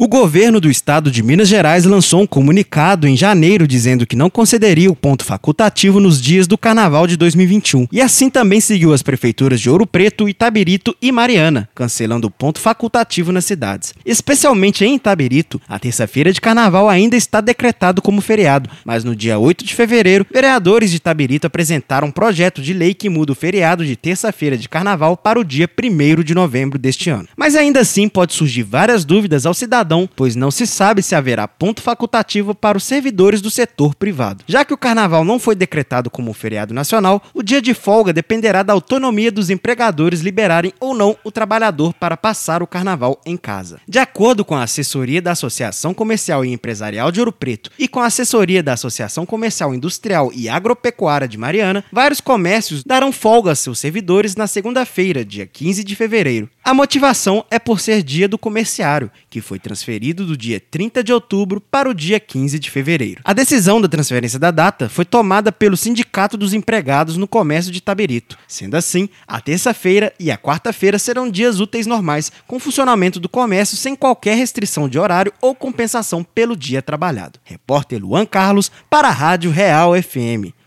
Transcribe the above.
O governo do estado de Minas Gerais lançou um comunicado em janeiro dizendo que não concederia o ponto facultativo nos dias do carnaval de 2021. E assim também seguiu as prefeituras de Ouro Preto, Itabirito e Mariana, cancelando o ponto facultativo nas cidades. Especialmente em Itabirito, a terça-feira de carnaval ainda está decretado como feriado, mas no dia 8 de fevereiro, vereadores de Itabirito apresentaram um projeto de lei que muda o feriado de terça-feira de carnaval para o dia 1 de novembro deste ano. Mas ainda assim pode surgir várias dúvidas ao cidadão pois não se sabe se haverá ponto facultativo para os servidores do setor privado. Já que o carnaval não foi decretado como feriado nacional, o dia de folga dependerá da autonomia dos empregadores liberarem ou não o trabalhador para passar o carnaval em casa. De acordo com a assessoria da Associação Comercial e Empresarial de Ouro Preto e com a assessoria da Associação Comercial Industrial e Agropecuária de Mariana, vários comércios darão folga a seus servidores na segunda-feira, dia 15 de fevereiro. A motivação é por ser dia do comerciário, que foi transferido do dia 30 de outubro para o dia 15 de fevereiro. A decisão da transferência da data foi tomada pelo Sindicato dos Empregados no Comércio de Taberito. Sendo assim, a terça-feira e a quarta-feira serão dias úteis normais, com funcionamento do comércio sem qualquer restrição de horário ou compensação pelo dia trabalhado. Repórter Luan Carlos para a Rádio Real FM.